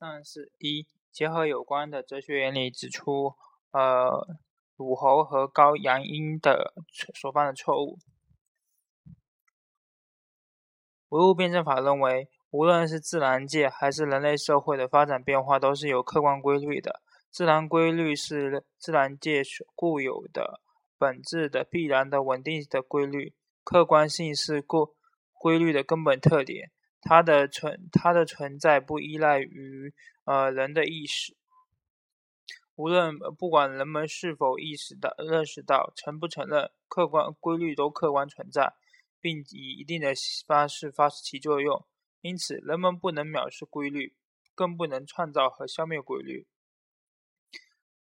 三是一结合有关的哲学原理指出，呃，鲁侯和高阳殷的所犯的错误。唯物辩证法认为，无论是自然界还是人类社会的发展变化，都是有客观规律的。自然规律是自然界所固有的、本质的、必然的、稳定的规律。客观性是过规律的根本特点。它的存，它的存在不依赖于呃人的意识。无论不管人们是否意识到、认识到、承不承认，客观规律都客观存在，并以一定的方式发生其作用。因此，人们不能藐视规律，更不能创造和消灭规律。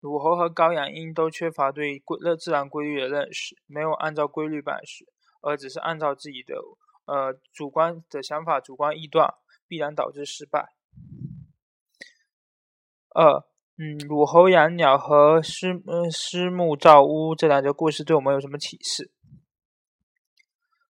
鲁侯和高阳因都缺乏对规自然规律的认识，没有按照规律办事，而只是按照自己的。呃，主观的想法、主观臆断必然导致失败。二，嗯，鲁侯养鸟和师师木造屋这两个故事对我们有什么启示？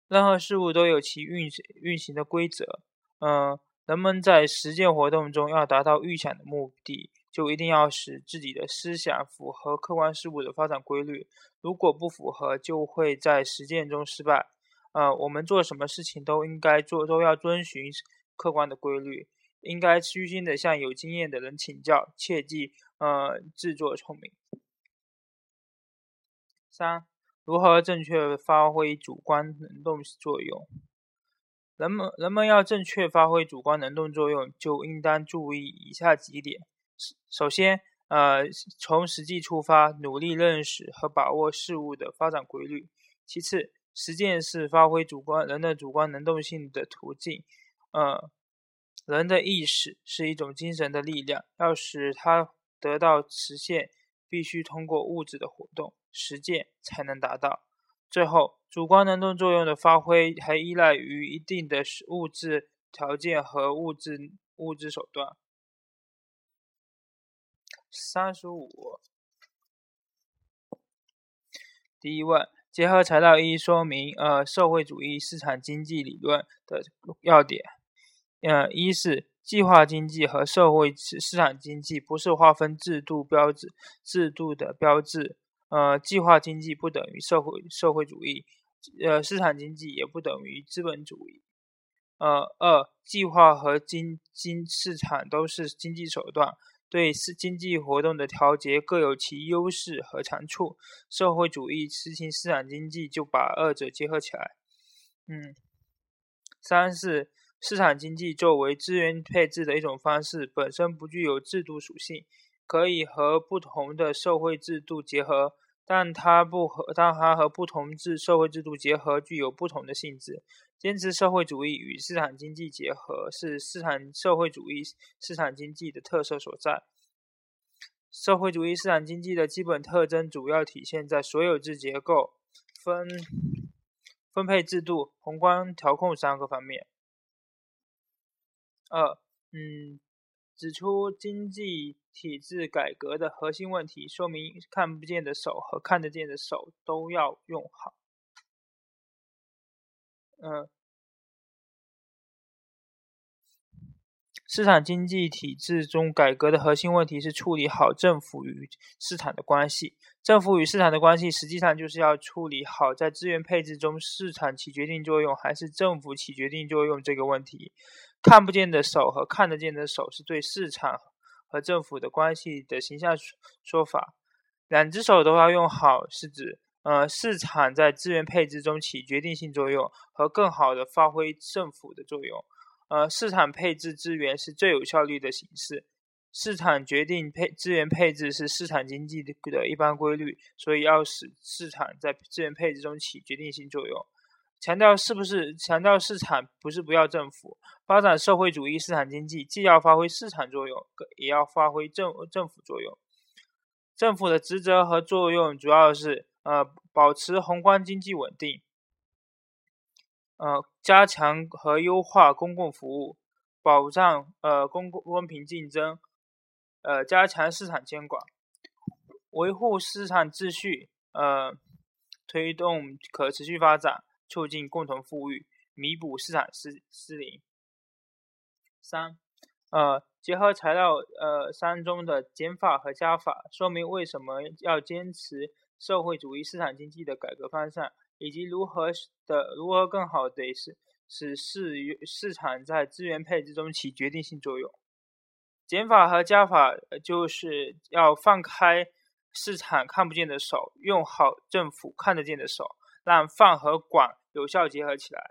任何事物都有其运行运行的规则。嗯，人们在实践活动中要达到预想的目的，就一定要使自己的思想符合客观事物的发展规律。如果不符合，就会在实践中失败。呃，我们做什么事情都应该做，都要遵循客观的规律，应该虚心的向有经验的人请教，切记呃自作聪明。三，如何正确发挥主观能动作用？人们人们要正确发挥主观能动作用，就应当注意以下几点：首先，呃，从实际出发，努力认识和把握事物的发展规律；其次，实践是发挥主观人的主观能动性的途径。呃，人的意识是一种精神的力量，要使它得到实现，必须通过物质的活动实践才能达到。最后，主观能动作用的发挥还依赖于一定的物质条件和物质物质手段。三十五，第一问。结合材料一说明，呃，社会主义市场经济理论的要点。呃，一是计划经济和社会市场经济不是划分制度标志制度的标志。呃，计划经济不等于社会社会主义，呃，市场经济也不等于资本主义。呃，二，计划和经经市场都是经济手段。对是经济活动的调节各有其优势和长处，社会主义实行市场经济就把二者结合起来。嗯，三是市场经济作为资源配置的一种方式，本身不具有制度属性，可以和不同的社会制度结合。但它不和，但它和不同制社会制度结合具有不同的性质。坚持社会主义与市场经济结合，是市场社会主义市场经济的特色所在。社会主义市场经济的基本特征主要体现在所有制结构、分分配制度、宏观调控三个方面。二，嗯。指出经济体制改革的核心问题，说明看不见的手和看得见的手都要用好。嗯，市场经济体制中改革的核心问题是处理好政府与市场的关系。政府与市场的关系，实际上就是要处理好在资源配置中市场起决定作用还是政府起决定作用这个问题。看不见的手和看得见的手是对市场和政府的关系的形象说法。两只手都要用好，是指呃市场在资源配置中起决定性作用和更好的发挥政府的作用。呃，市场配置资源是最有效率的形式。市场决定配资源配置是市场经济的一般规律，所以要使市场在资源配置中起决定性作用。强调是不是强调市场不是不要政府发展社会主义市场经济，既要发挥市场作用，也要发挥政政府作用。政府的职责和作用主要是呃保持宏观经济稳定，呃加强和优化公共服务，保障呃公共公平竞争，呃加强市场监管，维护市场秩序，呃推动可持续发展。促进共同富裕，弥补市场失失灵。三，呃，结合材料呃三中的减法和加法，说明为什么要坚持社会主义市场经济的改革方向，以及如何的如何更好的使使市市场在资源配置中起决定性作用。减法和加法就是要放开市场看不见的手，用好政府看得见的手，让放和管有效结合起来。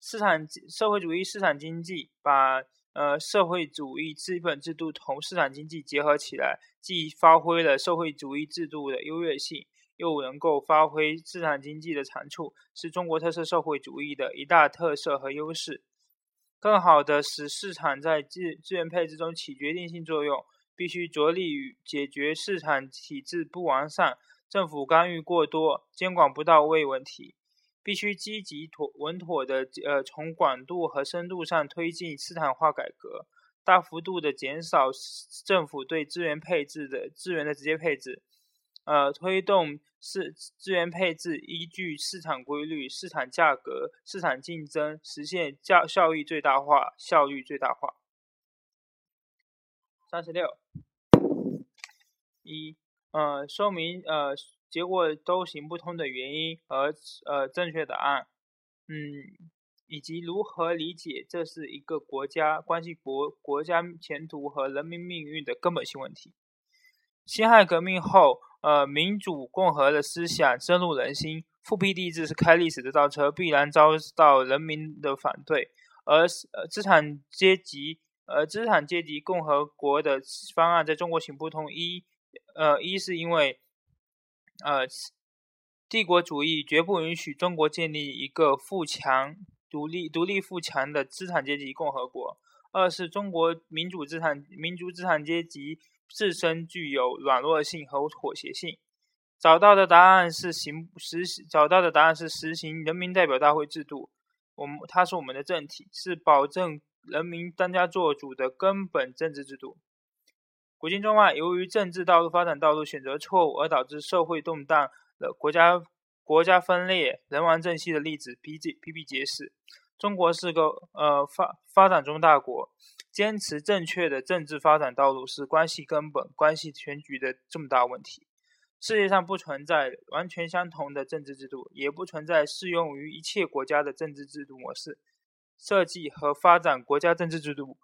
市场社会主义市场经济把。呃，社会主义资本制度同市场经济结合起来，既发挥了社会主义制度的优越性，又能够发挥市场经济的长处，是中国特色社会主义的一大特色和优势。更好的使市场在资资源配置中起决定性作用，必须着力于解决市场体制不完善、政府干预过多、监管不到位问题。必须积极妥稳妥的呃，从广度和深度上推进市场化改革，大幅度的减少政府对资源配置的资源的直接配置，呃，推动市资源配置依据市场规律、市场价格、市场竞争，实现效效益最大化、效率最大化。三十六，一，呃，说明呃。结果都行不通的原因和呃正确答案，嗯，以及如何理解这是一个国家关系国国家前途和人民命运的根本性问题。辛亥革命后，呃，民主共和的思想深入人心，复辟帝制是开历史的倒车，必然遭到人民的反对。而呃资产阶级呃资产阶级共和国的方案在中国行不通，一呃一是因为。呃，帝国主义绝不允许中国建立一个富强、独立、独立富强的资产阶级共和国。二是中国民主资产、民族资产阶级自身具有软弱性和妥协性。找到的答案是行实找到的答案是实行人民代表大会制度。我们它是我们的政体，是保证人民当家作主的根本政治制度。古今中外，由于政治道路发展道路选择错误而导致社会动荡的国家国家分裂、人亡政息的例子比比比比皆是。中国是个呃发发展中大国，坚持正确的政治发展道路是关系根本、关系全局的重大问题。世界上不存在完全相同的政治制度，也不存在适用于一切国家的政治制度模式。设计和发展国家政治制度，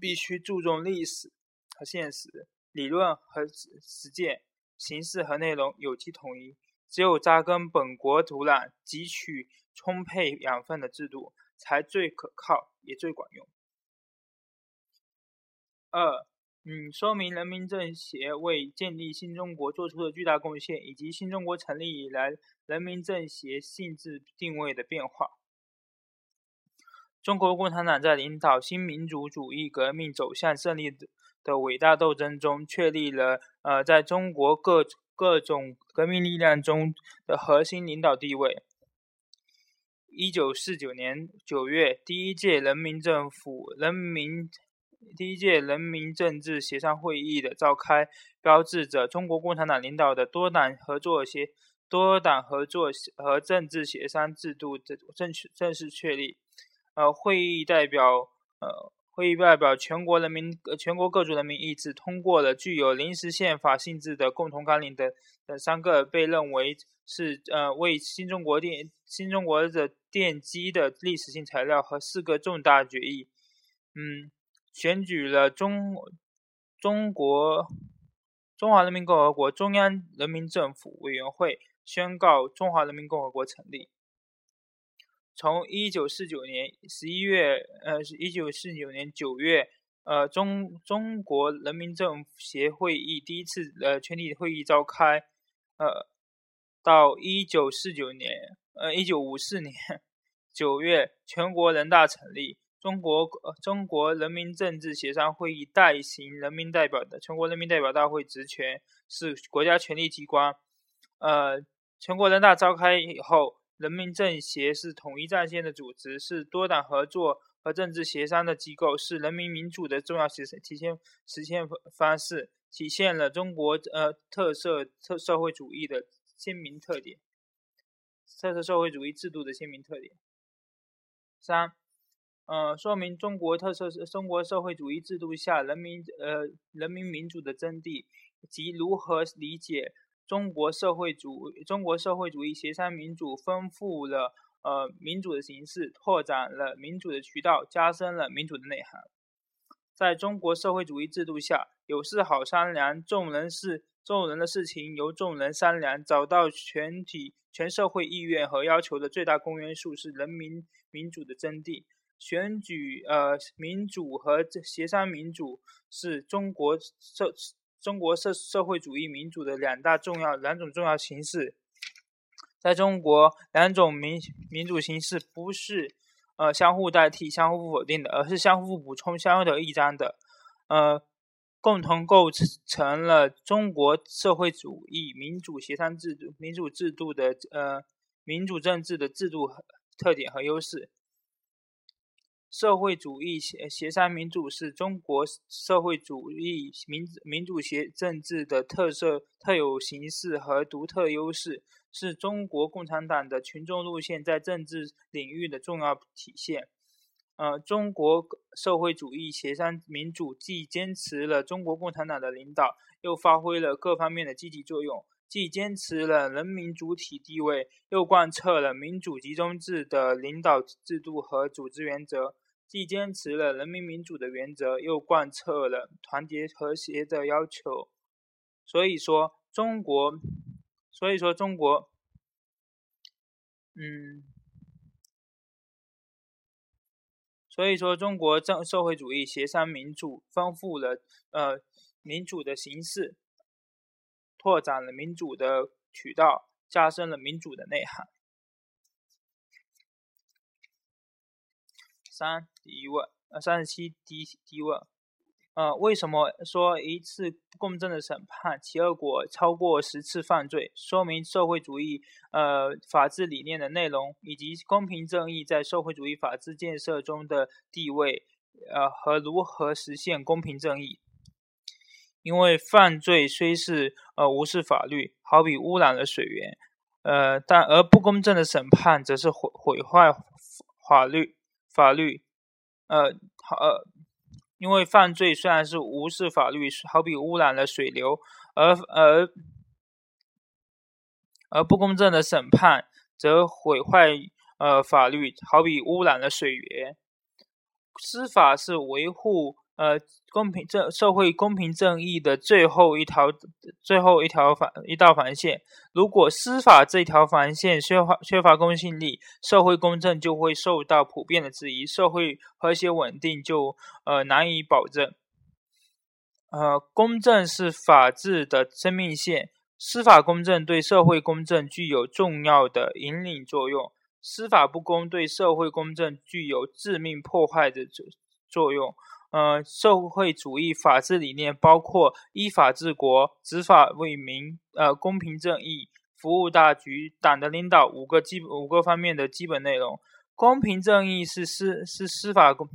必须注重历史。和现实理论和实践形式和内容有机统一，只有扎根本国土壤、汲取充沛养分的制度，才最可靠也最管用。二，嗯，说明人民政协为建立新中国做出的巨大贡献，以及新中国成立以来人民政协性质定位的变化。中国共产党在领导新民主主义革命走向胜利的。的伟大斗争中，确立了呃，在中国各各种革命力量中的核心领导地位。一九四九年九月，第一届人民政府人民第一届人民政治协商会议的召开，标志着中国共产党领导的多党合作协多党合作和政治协商制度的正正式确立。呃，会议代表呃。会议代表全国人民呃、全国各族人民意志，通过了具有临时宪法性质的共同纲领等等三个被认为是呃为新中国奠新中国的奠基的历史性材料和四个重大决议。嗯，选举了中中国中华人民共和国中央人民政府委员会，宣告中华人民共和国成立。从一九四九年十一月，呃，一九四九年九月，呃，中中国人民政协会议第一次呃全体会议召开，呃，到一九四九年，呃，一九五四年九月，全国人大成立，中国中国人民政治协商会议代行人民代表的全国人民代表大会职权，是国家权力机关，呃，全国人大召开以后。人民政协是统一战线的组织，是多党合作和政治协商的机构，是人民民主的重要实体现实现方式，体现了中国呃特色特社会主义的鲜明特点，特色社会主义制度的鲜明特点。三，呃，说明中国特色是中国社会主义制度下人民呃人民民主的真谛及如何理解中国社会主中国社会主义协商民主，丰富了呃民主的形式，拓展了民主的渠道，加深了民主的内涵。在中国社会主义制度下，有事好商量，众人事众人的事情由众人商量，找到全体全社会意愿和要求的最大公约数是人民民主的真谛。选举呃民主和协商民主是中国社中国社社会主义民主的两大重要两种重要形式。在中国，两种民民主形式不是呃相互代替、相互否定的，而是相互补充、相互得益彰的，呃，共同构成了中国社会主义民主协商制度、民主制度的呃民主政治的制度特点和优势。社会主义协协商民主是中国社会主义民民主协政治的特色、特有形式和独特优势，是中国共产党的群众路线在政治领域的重要体现。呃，中国社会主义协商民主既坚持了中国共产党的领导，又发挥了各方面的积极作用；既坚持了人民主体地位，又贯彻了民主集中制的领导制度和组织原则。既坚持了人民民主的原则，又贯彻了团结和谐的要求。所以说，中国，所以说中国，嗯，所以说中国政社会主义协商民主丰富了呃民主的形式，拓展了民主的渠道，加深了民主的内涵。三第一问，呃，三十七第第一问，呃，为什么说一次公正的审判其恶果超过十次犯罪？说明社会主义呃法治理念的内容以及公平正义在社会主义法治建设中的地位，呃和如何实现公平正义？因为犯罪虽是呃无视法律，好比污染了水源，呃，但而不公正的审判则是毁毁坏法律。法律，呃，好，呃，因为犯罪虽然是无视法律，好比污染了水流，而而而不公正的审判则毁坏呃法律，好比污染了水源。司法是维护。呃，公平正社会公平正义的最后一条最后一条防一道防线，如果司法这条防线缺乏缺乏公信力，社会公正就会受到普遍的质疑，社会和谐稳定就呃难以保证。呃，公正是法治的生命线，司法公正对社会公正具有重要的引领作用，司法不公对社会公正具有致命破坏的作作用。呃，社会主义法治理念包括依法治国、执法为民、呃公平正义、服务大局、党的领导五个基五个方面的基本内容。公平正义是司是司法公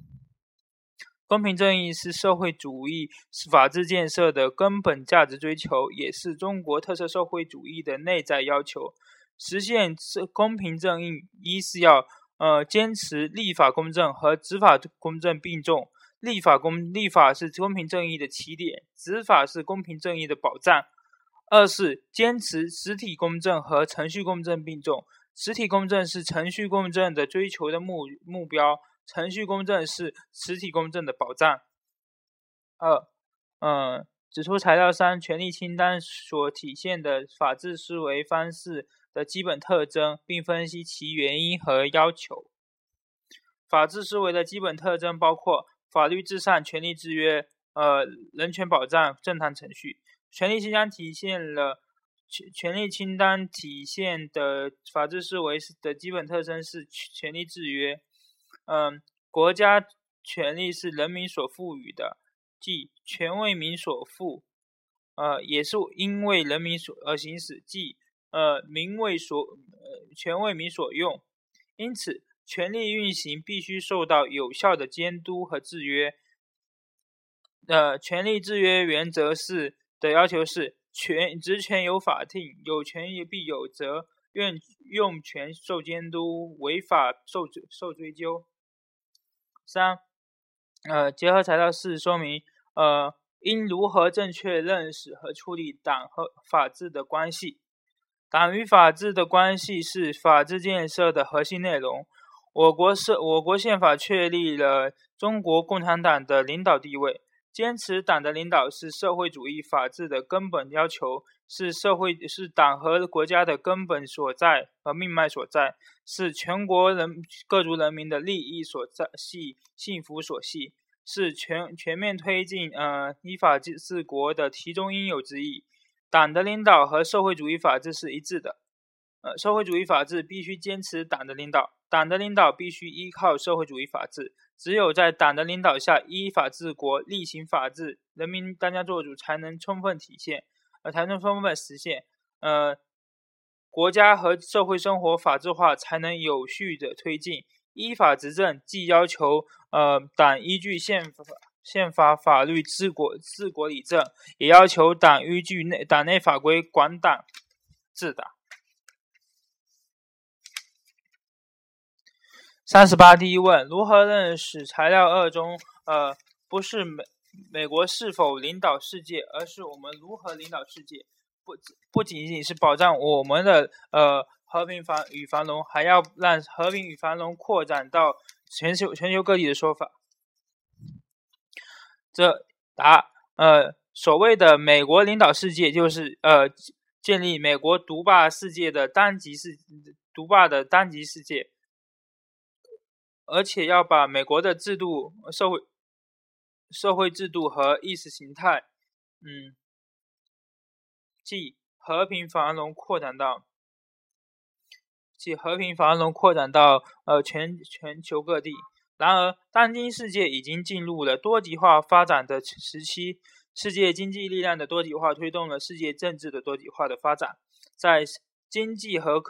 公平正义是社会主义法治建设的根本价值追求，也是中国特色社会主义的内在要求。实现这公平正义，一是要呃坚持立法公正和执法公正并重。立法公立法是公平正义的起点，执法是公平正义的保障。二是坚持实体公正和程序公正并重，实体公正是程序公正的追求的目目标，程序公正是实体公正的保障。二，嗯，指出材料三权利清单所体现的法治思维方式的基本特征，并分析其原因和要求。法治思维的基本特征包括。法律至上，权利制约，呃，人权保障，正当程序。权利清单体现了权权利清单体现的法治思维的基本特征是权利制约。嗯，国家权力是人民所赋予的，即权为民所赋，呃，也是因为人民所而行使，即呃，民为所，呃，权为民所用。因此。权力运行必须受到有效的监督和制约。呃，权力制约原则是的要求是：权职权有法定，有权也必有责，用用权受监督，违法受受追究。三，呃，结合材料四说明，呃，应如何正确认识和处理党和法治的关系。党与法治的关系是法治建设的核心内容。我国是我国宪法确立了中国共产党的领导地位，坚持党的领导是社会主义法治的根本要求，是社会是党和国家的根本所在和命脉所在，是全国人各族人民的利益所在系幸福所系，是全全面推进呃依法治治国的其中应有之义。党的领导和社会主义法治是一致的，呃，社会主义法治必须坚持党的领导，党的领导必须依靠社会主义法治。只有在党的领导下依法治国、厉行法治，人民当家作主才能充分体现，呃，才能充分实现，呃，国家和社会生活法治化才能有序的推进。依法执政既要求呃党依据宪法。宪法法律治国治国理政，也要求党依据内党内法规管党治党。三十八，第一问：如何认识材料二中？呃，不是美美国是否领导世界，而是我们如何领导世界。不不仅仅是保障我们的呃和平繁与繁荣，还要让和平与繁荣扩展到全球全球各地的说法。这答呃，所谓的美国领导世界，就是呃，建立美国独霸世界的单极世独霸的单极世界，而且要把美国的制度、社会社会制度和意识形态，嗯，即和平繁荣扩展到，即和平繁荣扩展到呃全全球各地。然而，当今世界已经进入了多极化发展的时期，世界经济力量的多极化推动了世界政治的多极化的发展。在经济和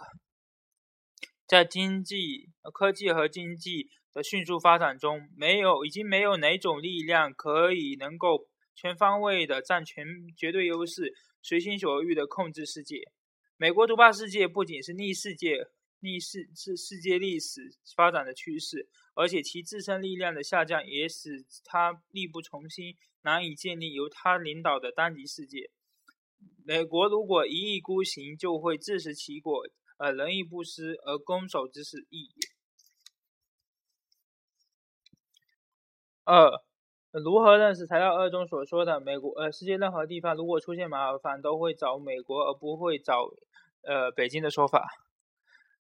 在经济、科技和经济的迅速发展中，没有已经没有哪种力量可以能够全方位的占全绝对优势，随心所欲的控制世界。美国独霸世界不仅是逆世界。逆世是世界历史发展的趋势，而且其自身力量的下降也使它力不从心，难以建立由它领导的单极世界。美国如果一意孤行，就会自食其果，呃仁义不施，而攻守之势异也。二，如何认识材料二中所说的美国？呃，世界任何地方如果出现麻烦，都会找美国，而不会找呃北京的说法。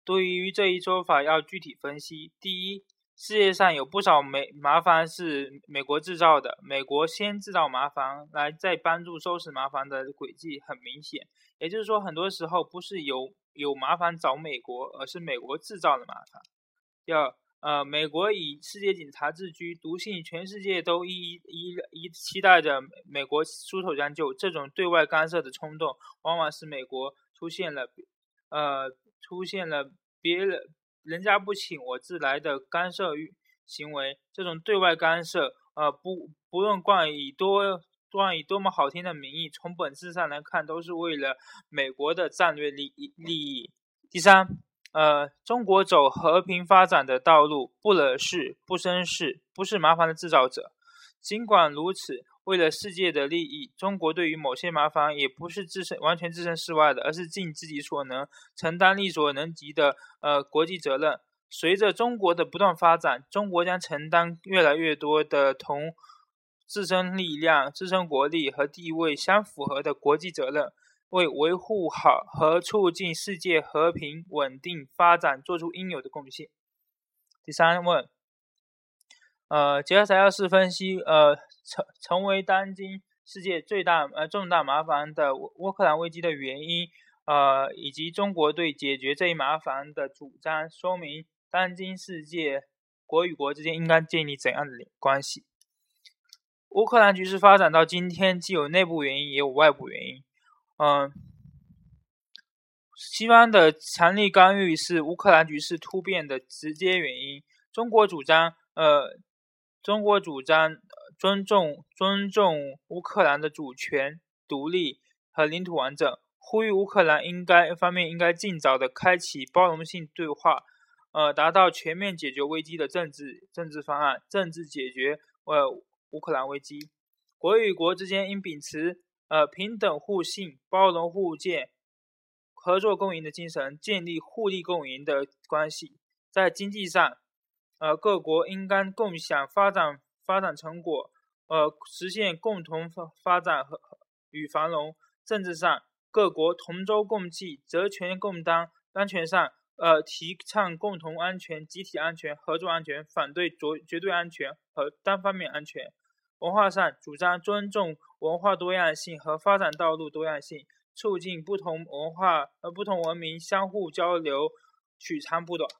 对于这一说法，要具体分析。第一，世界上有不少美麻烦是美国制造的，美国先制造麻烦，来再帮助收拾麻烦的轨迹很明显。也就是说，很多时候不是由有麻烦找美国，而是美国制造的麻烦。第二，呃，美国以世界警察自居，笃信全世界都依依依期待着美国出手相救，这种对外干涉的冲动，往往是美国出现了，呃。出现了别人人家不请我自来的干涉行为，这种对外干涉，呃，不不论冠以多冠以多么好听的名义，从本质上来看，都是为了美国的战略利益利益。第三，呃，中国走和平发展的道路，不惹事，不生事，不是麻烦的制造者。尽管如此。为了世界的利益，中国对于某些麻烦也不是置身完全置身事外的，而是尽自己所能，承担力所能及的呃国际责任。随着中国的不断发展，中国将承担越来越多的同自身力量、自身国力和地位相符合的国际责任，为维护好和促进世界和平稳定发展做出应有的贡献。第三问。呃，结合材料四分析，呃，成成为当今世界最大呃重大麻烦的乌克兰危机的原因，呃，以及中国对解决这一麻烦的主张，说明当今世界国与国之间应该建立怎样的关系？乌克兰局势发展到今天，既有内部原因，也有外部原因。嗯，西方的强力干预是乌克兰局势突变的直接原因。中国主张，呃。中国主张尊重尊重乌克兰的主权、独立和领土完整，呼吁乌克兰应该方面应该尽早的开启包容性对话，呃，达到全面解决危机的政治政治方案，政治解决呃乌克兰危机。国与国之间应秉持呃平等互信、包容互鉴、合作共赢的精神，建立互利共赢的关系。在经济上，呃，各国应该共享发展发展成果，呃，实现共同发发展和与繁荣。政治上，各国同舟共济、责权共担。安全上，呃，提倡共同安全、集体安全、合作安全，反对绝绝对安全和单方面安全。文化上，主张尊重文化多样性和发展道路多样性，促进不同文化呃不同文明相互交流，取长补短。